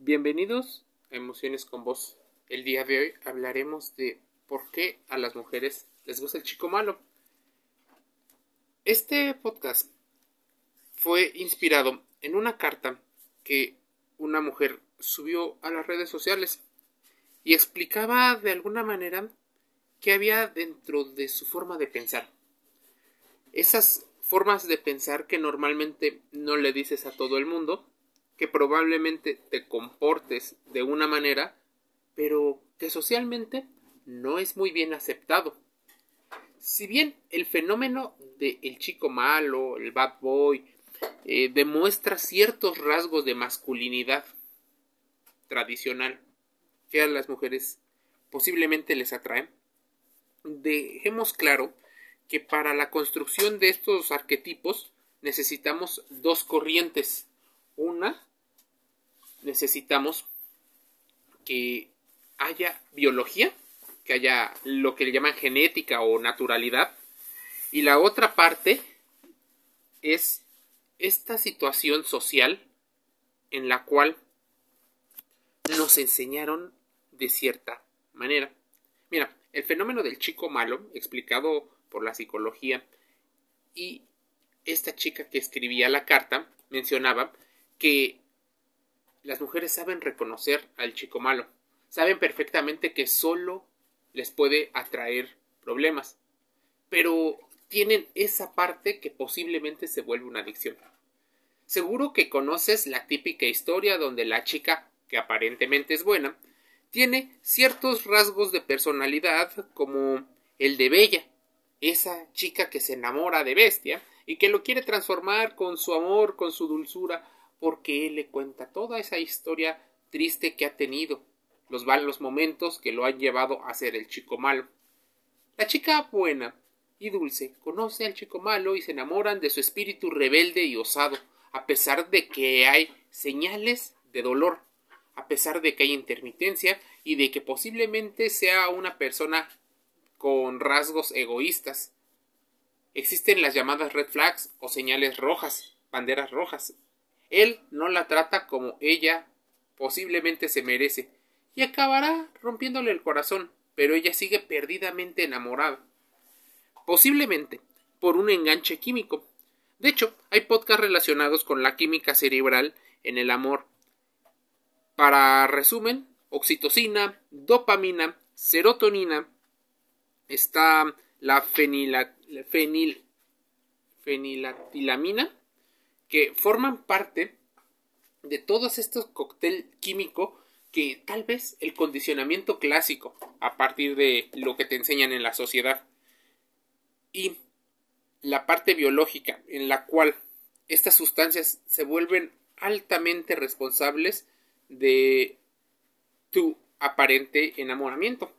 Bienvenidos a Emociones con Vos. El día de hoy hablaremos de por qué a las mujeres les gusta el chico malo. Este podcast fue inspirado en una carta que una mujer subió a las redes sociales y explicaba de alguna manera qué había dentro de su forma de pensar. Esas formas de pensar que normalmente no le dices a todo el mundo que probablemente te comportes de una manera, pero que socialmente no es muy bien aceptado. Si bien el fenómeno del el chico malo, el bad boy, eh, demuestra ciertos rasgos de masculinidad tradicional que a las mujeres posiblemente les atraen, dejemos claro que para la construcción de estos arquetipos necesitamos dos corrientes. Una necesitamos que haya biología, que haya lo que le llaman genética o naturalidad. Y la otra parte es esta situación social en la cual nos enseñaron de cierta manera. Mira, el fenómeno del chico malo, explicado por la psicología, y esta chica que escribía la carta mencionaba que las mujeres saben reconocer al chico malo, saben perfectamente que solo les puede atraer problemas, pero tienen esa parte que posiblemente se vuelve una adicción. Seguro que conoces la típica historia donde la chica, que aparentemente es buena, tiene ciertos rasgos de personalidad como el de Bella, esa chica que se enamora de Bestia y que lo quiere transformar con su amor, con su dulzura, porque él le cuenta toda esa historia triste que ha tenido, los malos momentos que lo han llevado a ser el chico malo. La chica buena y dulce conoce al chico malo y se enamoran de su espíritu rebelde y osado, a pesar de que hay señales de dolor, a pesar de que hay intermitencia y de que posiblemente sea una persona con rasgos egoístas. Existen las llamadas red flags o señales rojas, banderas rojas, él no la trata como ella posiblemente se merece y acabará rompiéndole el corazón, pero ella sigue perdidamente enamorada. Posiblemente por un enganche químico. De hecho, hay podcasts relacionados con la química cerebral en el amor. Para resumen, oxitocina, dopamina, serotonina, está la fenil, fenilatilamina, que forman parte de todos estos cóctel químico que tal vez el condicionamiento clásico a partir de lo que te enseñan en la sociedad y la parte biológica en la cual estas sustancias se vuelven altamente responsables de tu aparente enamoramiento.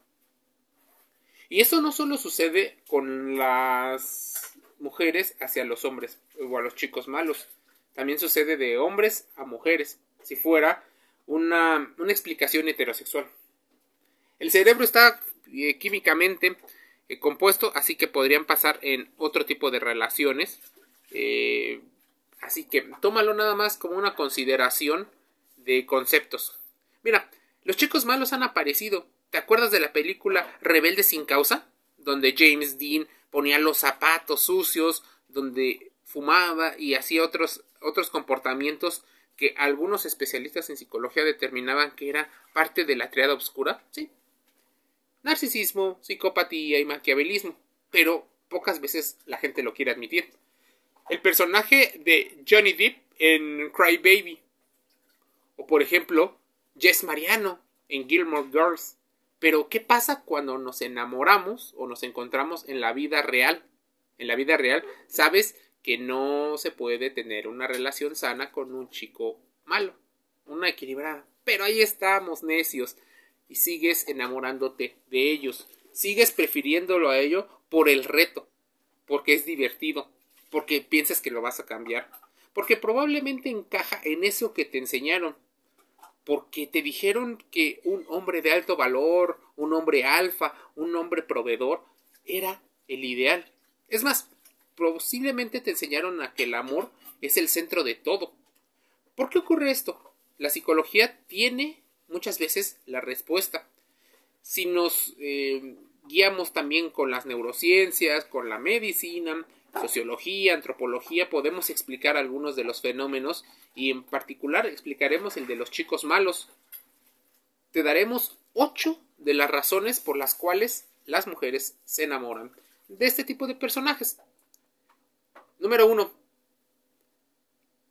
Y eso no solo sucede con las mujeres hacia los hombres o a los chicos malos, también sucede de hombres a mujeres, si fuera una, explicación heterosexual. El cerebro está eh, químicamente eh, compuesto, así que podrían pasar en otro tipo de relaciones. Eh, así que tómalo nada más como una consideración de conceptos. Mira, los chicos malos han aparecido. ¿Te acuerdas de la película Rebelde sin causa? Donde James Dean ponía los zapatos sucios, donde fumaba y hacía otros, otros comportamientos que algunos especialistas en psicología determinaban que era parte de la triada oscura, sí. Narcisismo, psicopatía y maquiavelismo, pero pocas veces la gente lo quiere admitir. El personaje de Johnny Depp en Cry Baby, o por ejemplo, Jess Mariano en Gilmore Girls. Pero, ¿qué pasa cuando nos enamoramos o nos encontramos en la vida real? En la vida real, sabes que no se puede tener una relación sana con un chico malo, una equilibrada. Pero ahí estamos, necios, y sigues enamorándote de ellos, sigues prefiriéndolo a ello por el reto, porque es divertido, porque piensas que lo vas a cambiar, porque probablemente encaja en eso que te enseñaron, porque te dijeron que un hombre de alto valor, un hombre alfa, un hombre proveedor, era el ideal. Es más, posiblemente te enseñaron a que el amor es el centro de todo. ¿Por qué ocurre esto? la psicología tiene muchas veces la respuesta. Si nos eh, guiamos también con las neurociencias, con la medicina, sociología, antropología, podemos explicar algunos de los fenómenos y en particular explicaremos el de los chicos malos. Te daremos ocho de las razones por las cuales las mujeres se enamoran de este tipo de personajes. Número uno.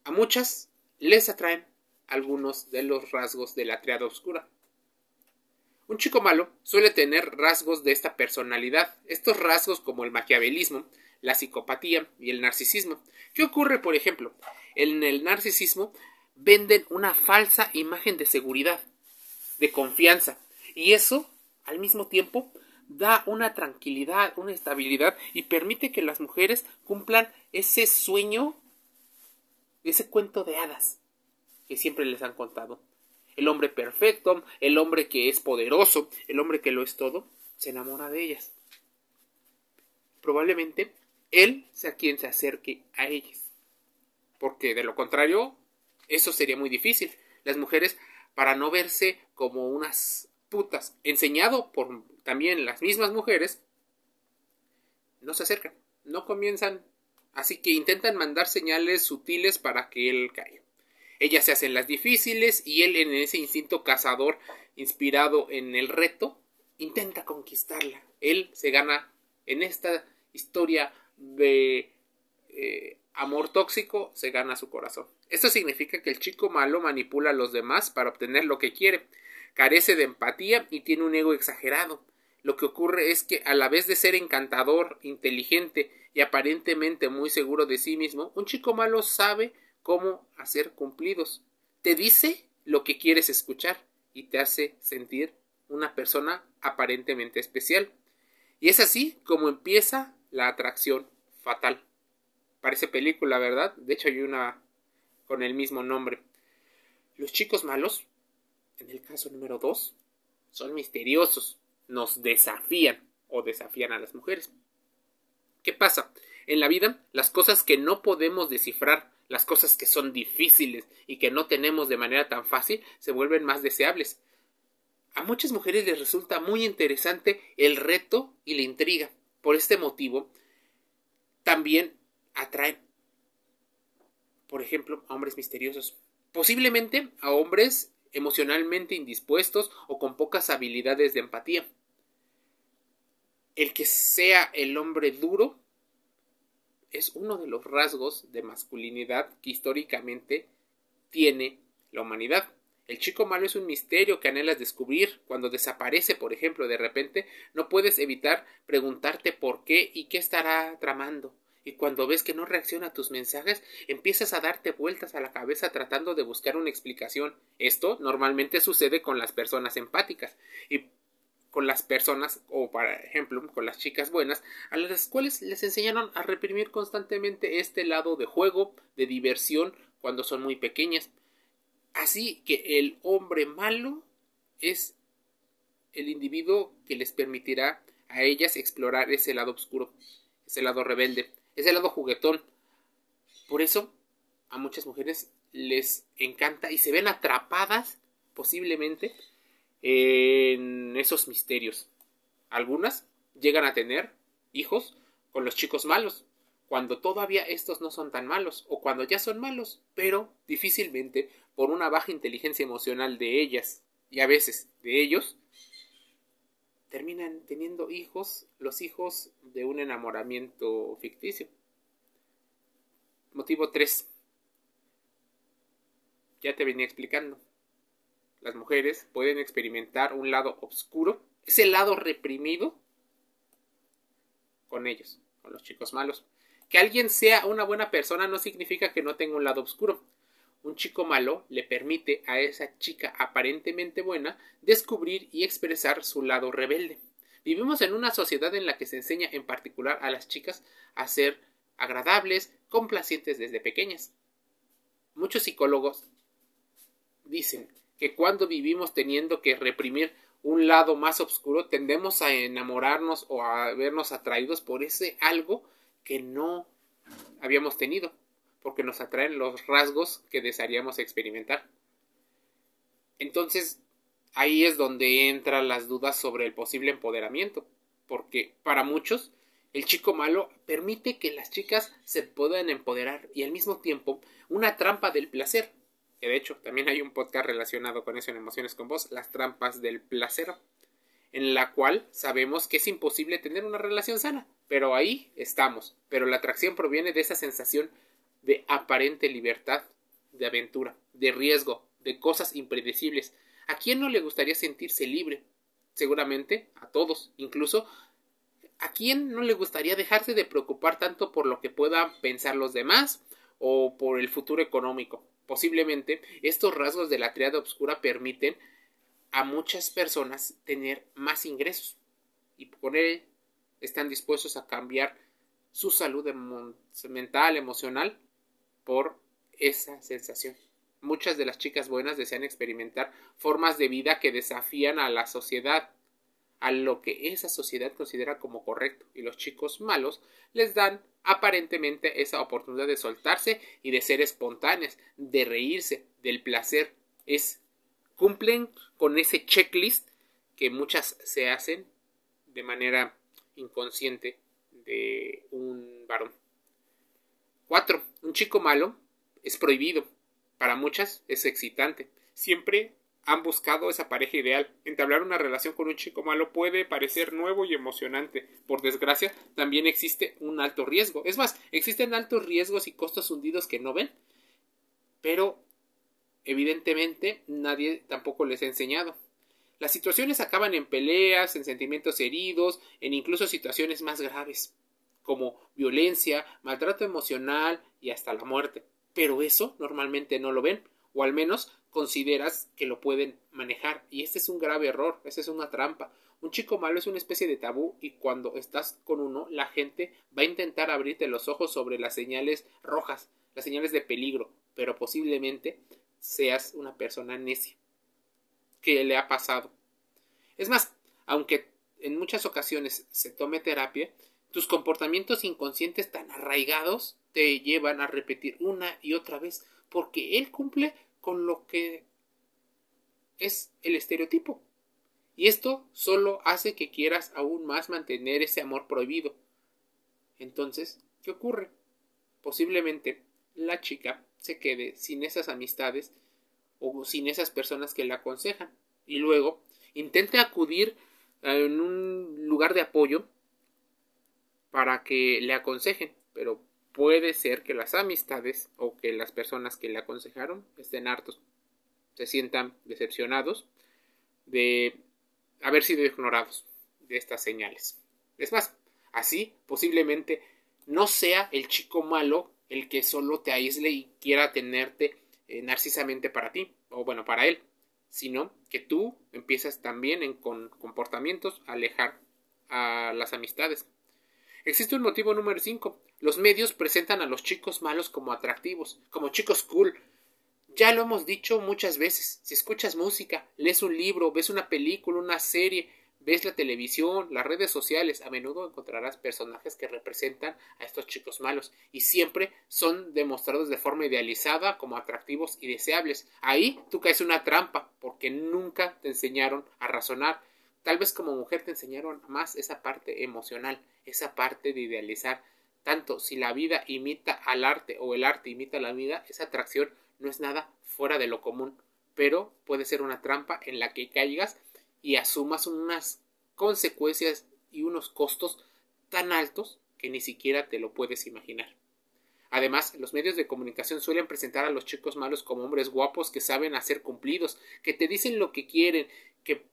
A muchas les atraen algunos de los rasgos de la triada oscura. Un chico malo suele tener rasgos de esta personalidad, estos rasgos como el maquiavelismo, la psicopatía y el narcisismo. ¿Qué ocurre, por ejemplo? En el narcisismo venden una falsa imagen de seguridad, de confianza, y eso, al mismo tiempo, da una tranquilidad, una estabilidad y permite que las mujeres cumplan ese sueño, ese cuento de hadas que siempre les han contado el hombre perfecto, el hombre que es poderoso, el hombre que lo es todo, se enamora de ellas. Probablemente él sea quien se acerque a ellas. Porque de lo contrario, eso sería muy difícil. Las mujeres, para no verse como unas putas, enseñado por también las mismas mujeres, no se acercan, no comienzan, así que intentan mandar señales sutiles para que él caiga. Ellas se hacen las difíciles y él en ese instinto cazador inspirado en el reto intenta conquistarla. Él se gana en esta historia de eh, amor tóxico, se gana su corazón. Esto significa que el chico malo manipula a los demás para obtener lo que quiere, carece de empatía y tiene un ego exagerado. Lo que ocurre es que a la vez de ser encantador, inteligente y aparentemente muy seguro de sí mismo, un chico malo sabe cómo hacer cumplidos. Te dice lo que quieres escuchar y te hace sentir una persona aparentemente especial. Y es así como empieza la atracción fatal. Parece película, ¿verdad? De hecho hay una con el mismo nombre. Los chicos malos, en el caso número 2, son misteriosos, nos desafían o desafían a las mujeres. ¿Qué pasa? En la vida, las cosas que no podemos descifrar las cosas que son difíciles y que no tenemos de manera tan fácil se vuelven más deseables. A muchas mujeres les resulta muy interesante el reto y la intriga. Por este motivo, también atraen, por ejemplo, a hombres misteriosos. Posiblemente a hombres emocionalmente indispuestos o con pocas habilidades de empatía. El que sea el hombre duro es uno de los rasgos de masculinidad que históricamente tiene la humanidad. El chico malo es un misterio que anhelas descubrir. Cuando desaparece, por ejemplo, de repente, no puedes evitar preguntarte por qué y qué estará tramando. Y cuando ves que no reacciona a tus mensajes, empiezas a darte vueltas a la cabeza tratando de buscar una explicación. Esto normalmente sucede con las personas empáticas. Y con las personas o por ejemplo con las chicas buenas a las cuales les enseñaron a reprimir constantemente este lado de juego de diversión cuando son muy pequeñas así que el hombre malo es el individuo que les permitirá a ellas explorar ese lado oscuro ese lado rebelde ese lado juguetón por eso a muchas mujeres les encanta y se ven atrapadas posiblemente en esos misterios. Algunas llegan a tener hijos con los chicos malos, cuando todavía estos no son tan malos, o cuando ya son malos, pero difícilmente por una baja inteligencia emocional de ellas y a veces de ellos, terminan teniendo hijos, los hijos de un enamoramiento ficticio. Motivo 3. Ya te venía explicando las mujeres pueden experimentar un lado oscuro, ese lado reprimido con ellos, con los chicos malos. Que alguien sea una buena persona no significa que no tenga un lado oscuro. Un chico malo le permite a esa chica aparentemente buena descubrir y expresar su lado rebelde. Vivimos en una sociedad en la que se enseña en particular a las chicas a ser agradables, complacientes desde pequeñas. Muchos psicólogos dicen que cuando vivimos teniendo que reprimir un lado más oscuro tendemos a enamorarnos o a vernos atraídos por ese algo que no habíamos tenido, porque nos atraen los rasgos que desearíamos experimentar. Entonces, ahí es donde entran las dudas sobre el posible empoderamiento, porque para muchos el chico malo permite que las chicas se puedan empoderar y al mismo tiempo una trampa del placer, que de hecho también hay un podcast relacionado con eso en Emociones con Vos, las trampas del placer, en la cual sabemos que es imposible tener una relación sana, pero ahí estamos, pero la atracción proviene de esa sensación de aparente libertad, de aventura, de riesgo, de cosas impredecibles. ¿A quién no le gustaría sentirse libre? Seguramente a todos, incluso ¿a quién no le gustaría dejarse de preocupar tanto por lo que puedan pensar los demás o por el futuro económico? Posiblemente estos rasgos de la triada oscura permiten a muchas personas tener más ingresos y por él están dispuestos a cambiar su salud mental, emocional por esa sensación. Muchas de las chicas buenas desean experimentar formas de vida que desafían a la sociedad, a lo que esa sociedad considera como correcto, y los chicos malos les dan aparentemente esa oportunidad de soltarse y de ser espontáneas, de reírse, del placer. Es cumplen con ese checklist que muchas se hacen de manera inconsciente de un varón. 4. Un chico malo es prohibido. Para muchas es excitante. Siempre han buscado esa pareja ideal. Entablar una relación con un chico malo puede parecer nuevo y emocionante. Por desgracia, también existe un alto riesgo. Es más, existen altos riesgos y costos hundidos que no ven. Pero, evidentemente, nadie tampoco les ha enseñado. Las situaciones acaban en peleas, en sentimientos heridos, en incluso situaciones más graves, como violencia, maltrato emocional y hasta la muerte. Pero eso normalmente no lo ven, o al menos consideras que lo pueden manejar. Y este es un grave error, esta es una trampa. Un chico malo es una especie de tabú y cuando estás con uno, la gente va a intentar abrirte los ojos sobre las señales rojas, las señales de peligro, pero posiblemente seas una persona necia que le ha pasado. Es más, aunque en muchas ocasiones se tome terapia, tus comportamientos inconscientes tan arraigados te llevan a repetir una y otra vez, porque él cumple con lo que es el estereotipo. Y esto solo hace que quieras aún más mantener ese amor prohibido. Entonces, ¿qué ocurre? Posiblemente la chica se quede sin esas amistades o sin esas personas que la aconsejan. Y luego intente acudir en un lugar de apoyo para que le aconsejen, pero puede ser que las amistades o que las personas que le aconsejaron estén hartos, se sientan decepcionados de haber sido ignorados de estas señales. Es más, así posiblemente no sea el chico malo el que solo te aísle y quiera tenerte eh, narcisamente para ti, o bueno, para él, sino que tú empiezas también con comportamientos a alejar a las amistades. Existe un motivo número 5. Los medios presentan a los chicos malos como atractivos, como chicos cool. Ya lo hemos dicho muchas veces. Si escuchas música, lees un libro, ves una película, una serie, ves la televisión, las redes sociales, a menudo encontrarás personajes que representan a estos chicos malos y siempre son demostrados de forma idealizada como atractivos y deseables. Ahí tú caes una trampa porque nunca te enseñaron a razonar. Tal vez como mujer te enseñaron más esa parte emocional, esa parte de idealizar. Tanto si la vida imita al arte o el arte imita la vida, esa atracción no es nada fuera de lo común, pero puede ser una trampa en la que caigas y asumas unas consecuencias y unos costos tan altos que ni siquiera te lo puedes imaginar. Además, los medios de comunicación suelen presentar a los chicos malos como hombres guapos que saben hacer cumplidos, que te dicen lo que quieren, que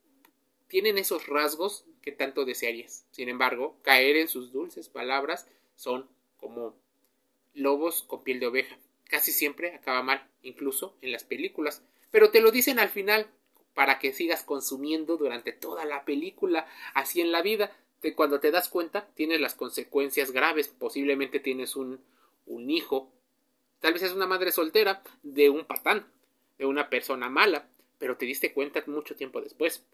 tienen esos rasgos que tanto desearías. Sin embargo, caer en sus dulces palabras son como lobos con piel de oveja. Casi siempre acaba mal, incluso en las películas, pero te lo dicen al final para que sigas consumiendo durante toda la película. Así en la vida, cuando te das cuenta, tienes las consecuencias graves. Posiblemente tienes un, un hijo, tal vez es una madre soltera, de un patán, de una persona mala, pero te diste cuenta mucho tiempo después.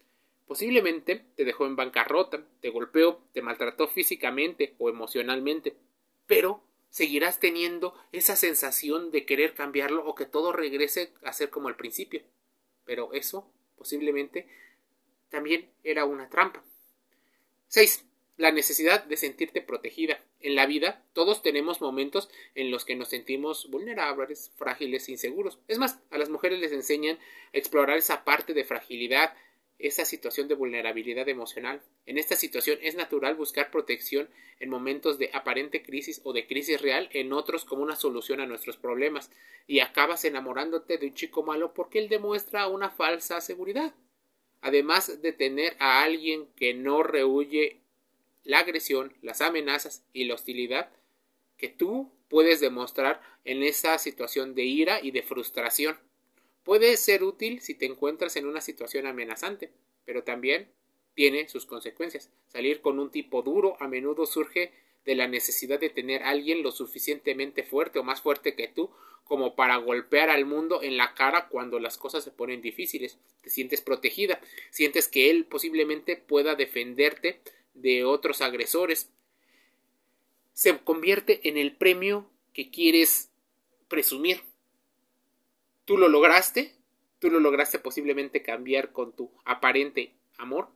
Posiblemente te dejó en bancarrota, te golpeó, te maltrató físicamente o emocionalmente, pero seguirás teniendo esa sensación de querer cambiarlo o que todo regrese a ser como al principio. pero eso posiblemente también era una trampa. 6. La necesidad de sentirte protegida. En la vida todos tenemos momentos en los que nos sentimos vulnerables, frágiles, inseguros. Es más, a las mujeres les enseñan a explorar esa parte de fragilidad, esa situación de vulnerabilidad emocional. En esta situación es natural buscar protección en momentos de aparente crisis o de crisis real, en otros como una solución a nuestros problemas, y acabas enamorándote de un chico malo porque él demuestra una falsa seguridad. Además de tener a alguien que no rehuye la agresión, las amenazas y la hostilidad que tú puedes demostrar en esa situación de ira y de frustración. Puede ser útil si te encuentras en una situación amenazante, pero también tiene sus consecuencias. Salir con un tipo duro a menudo surge de la necesidad de tener a alguien lo suficientemente fuerte o más fuerte que tú como para golpear al mundo en la cara cuando las cosas se ponen difíciles. Te sientes protegida, sientes que él posiblemente pueda defenderte de otros agresores. Se convierte en el premio que quieres presumir. Tú lo lograste, tú lo lograste posiblemente cambiar con tu aparente amor,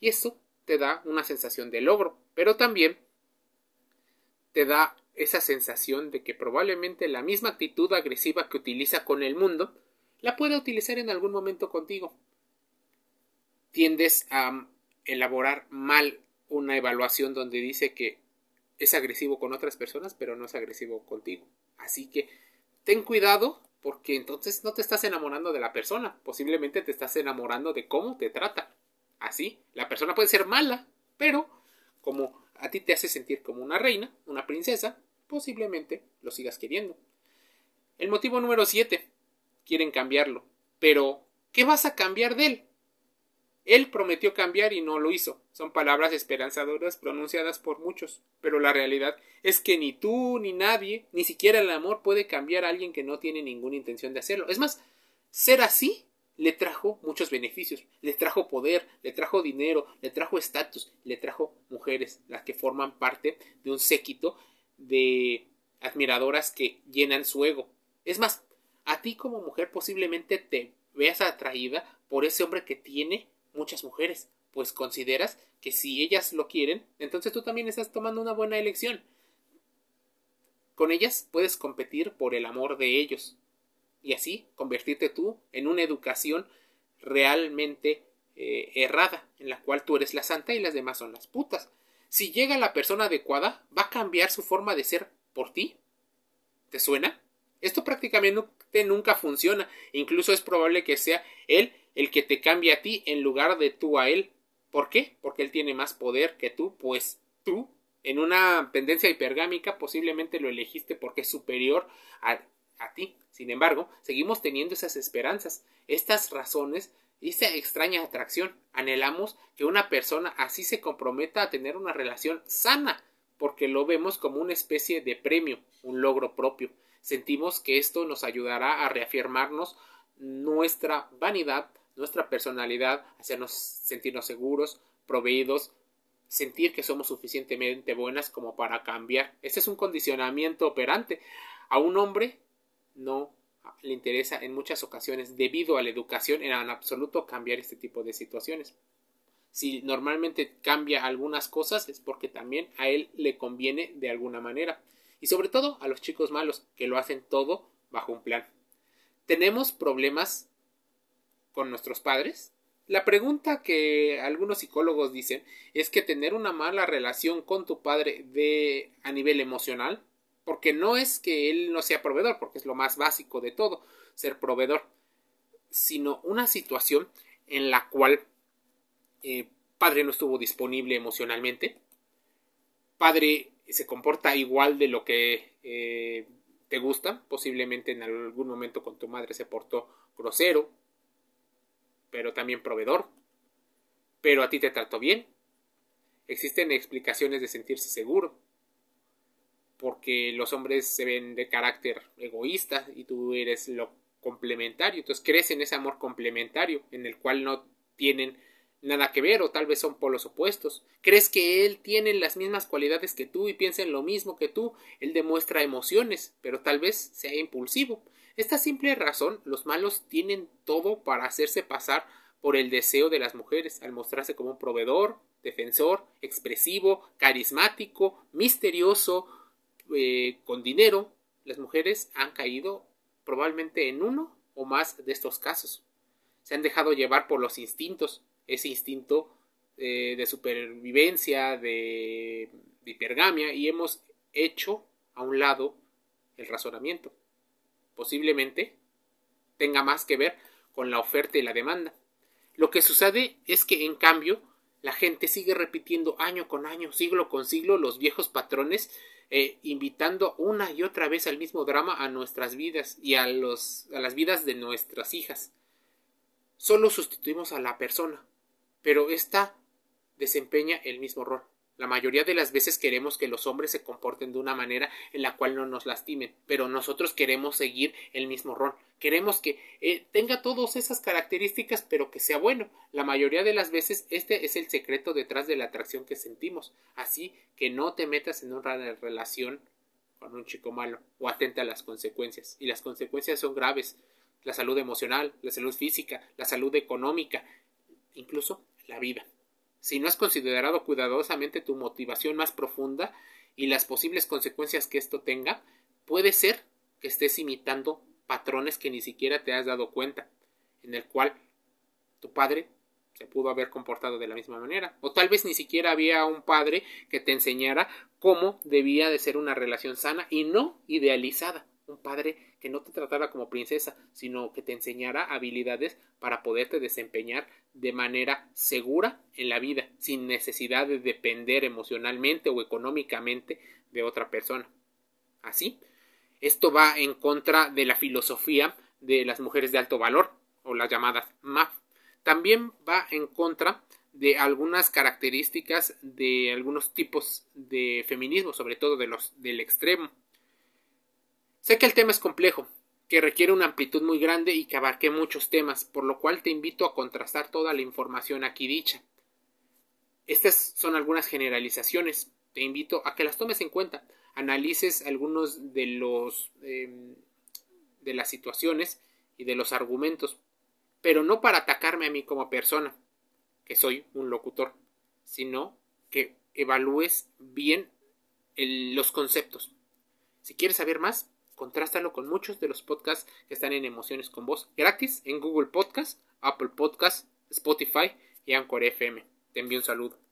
y eso te da una sensación de logro, pero también te da esa sensación de que probablemente la misma actitud agresiva que utiliza con el mundo la pueda utilizar en algún momento contigo. Tiendes a elaborar mal una evaluación donde dice que es agresivo con otras personas, pero no es agresivo contigo. Así que ten cuidado porque entonces no te estás enamorando de la persona, posiblemente te estás enamorando de cómo te trata. Así, la persona puede ser mala, pero como a ti te hace sentir como una reina, una princesa, posiblemente lo sigas queriendo. El motivo número 7. Quieren cambiarlo. Pero, ¿qué vas a cambiar de él? Él prometió cambiar y no lo hizo. Son palabras esperanzadoras pronunciadas por muchos, pero la realidad es que ni tú ni nadie, ni siquiera el amor puede cambiar a alguien que no tiene ninguna intención de hacerlo. Es más, ser así le trajo muchos beneficios, le trajo poder, le trajo dinero, le trajo estatus, le trajo mujeres, las que forman parte de un séquito de admiradoras que llenan su ego. Es más, a ti como mujer posiblemente te veas atraída por ese hombre que tiene muchas mujeres, pues consideras que si ellas lo quieren, entonces tú también estás tomando una buena elección. Con ellas puedes competir por el amor de ellos y así convertirte tú en una educación realmente eh, errada, en la cual tú eres la santa y las demás son las putas. Si llega la persona adecuada, ¿va a cambiar su forma de ser por ti? ¿Te suena? Esto prácticamente nunca funciona. Incluso es probable que sea él el que te cambie a ti en lugar de tú a él. ¿Por qué? Porque él tiene más poder que tú, pues tú, en una tendencia hipergámica, posiblemente lo elegiste porque es superior a, a ti. Sin embargo, seguimos teniendo esas esperanzas, estas razones esa extraña atracción. Anhelamos que una persona así se comprometa a tener una relación sana, porque lo vemos como una especie de premio, un logro propio. Sentimos que esto nos ayudará a reafirmarnos nuestra vanidad, nuestra personalidad, hacernos sentirnos seguros, proveídos, sentir que somos suficientemente buenas como para cambiar. Ese es un condicionamiento operante. A un hombre no le interesa en muchas ocasiones, debido a la educación, en absoluto cambiar este tipo de situaciones. Si normalmente cambia algunas cosas es porque también a él le conviene de alguna manera. Y sobre todo a los chicos malos, que lo hacen todo bajo un plan. ¿Tenemos problemas con nuestros padres? La pregunta que algunos psicólogos dicen es que tener una mala relación con tu padre de a nivel emocional, porque no es que él no sea proveedor, porque es lo más básico de todo, ser proveedor, sino una situación en la cual eh, padre no estuvo disponible emocionalmente, padre se comporta igual de lo que eh, te gusta, posiblemente en algún momento con tu madre se portó grosero, pero también proveedor, pero a ti te trató bien. Existen explicaciones de sentirse seguro, porque los hombres se ven de carácter egoísta y tú eres lo complementario, entonces crees en ese amor complementario en el cual no tienen nada que ver o tal vez son polos opuestos. Crees que él tiene las mismas cualidades que tú y piensa en lo mismo que tú. Él demuestra emociones, pero tal vez sea impulsivo. Esta simple razón, los malos tienen todo para hacerse pasar por el deseo de las mujeres, al mostrarse como un proveedor, defensor, expresivo, carismático, misterioso, eh, con dinero. Las mujeres han caído probablemente en uno o más de estos casos. Se han dejado llevar por los instintos, ese instinto eh, de supervivencia, de, de hipergamia, y hemos hecho a un lado el razonamiento. Posiblemente tenga más que ver con la oferta y la demanda. Lo que sucede es que, en cambio, la gente sigue repitiendo año con año, siglo con siglo, los viejos patrones, eh, invitando una y otra vez al mismo drama a nuestras vidas y a, los, a las vidas de nuestras hijas. Solo sustituimos a la persona, pero ésta desempeña el mismo rol. La mayoría de las veces queremos que los hombres se comporten de una manera en la cual no nos lastimen, pero nosotros queremos seguir el mismo rol. Queremos que eh, tenga todas esas características, pero que sea bueno. La mayoría de las veces este es el secreto detrás de la atracción que sentimos. Así que no te metas en una relación con un chico malo o atenta a las consecuencias. Y las consecuencias son graves. La salud emocional, la salud física, la salud económica, incluso la vida si no has considerado cuidadosamente tu motivación más profunda y las posibles consecuencias que esto tenga, puede ser que estés imitando patrones que ni siquiera te has dado cuenta, en el cual tu padre se pudo haber comportado de la misma manera, o tal vez ni siquiera había un padre que te enseñara cómo debía de ser una relación sana y no idealizada. Un padre que no te tratara como princesa, sino que te enseñara habilidades para poderte desempeñar de manera segura en la vida, sin necesidad de depender emocionalmente o económicamente de otra persona. Así, esto va en contra de la filosofía de las mujeres de alto valor, o las llamadas MAF. También va en contra de algunas características de algunos tipos de feminismo, sobre todo de los del extremo Sé que el tema es complejo, que requiere una amplitud muy grande y que abarque muchos temas, por lo cual te invito a contrastar toda la información aquí dicha. Estas son algunas generalizaciones. Te invito a que las tomes en cuenta, analices algunos de los em, de las situaciones y de los argumentos, pero no para atacarme a mí como persona, que soy un locutor, sino que evalúes bien los conceptos. Si quieres saber más, Contrástalo con muchos de los podcasts que están en Emociones con Voz gratis en Google Podcast, Apple Podcast, Spotify y Anchor FM. Te envío un saludo.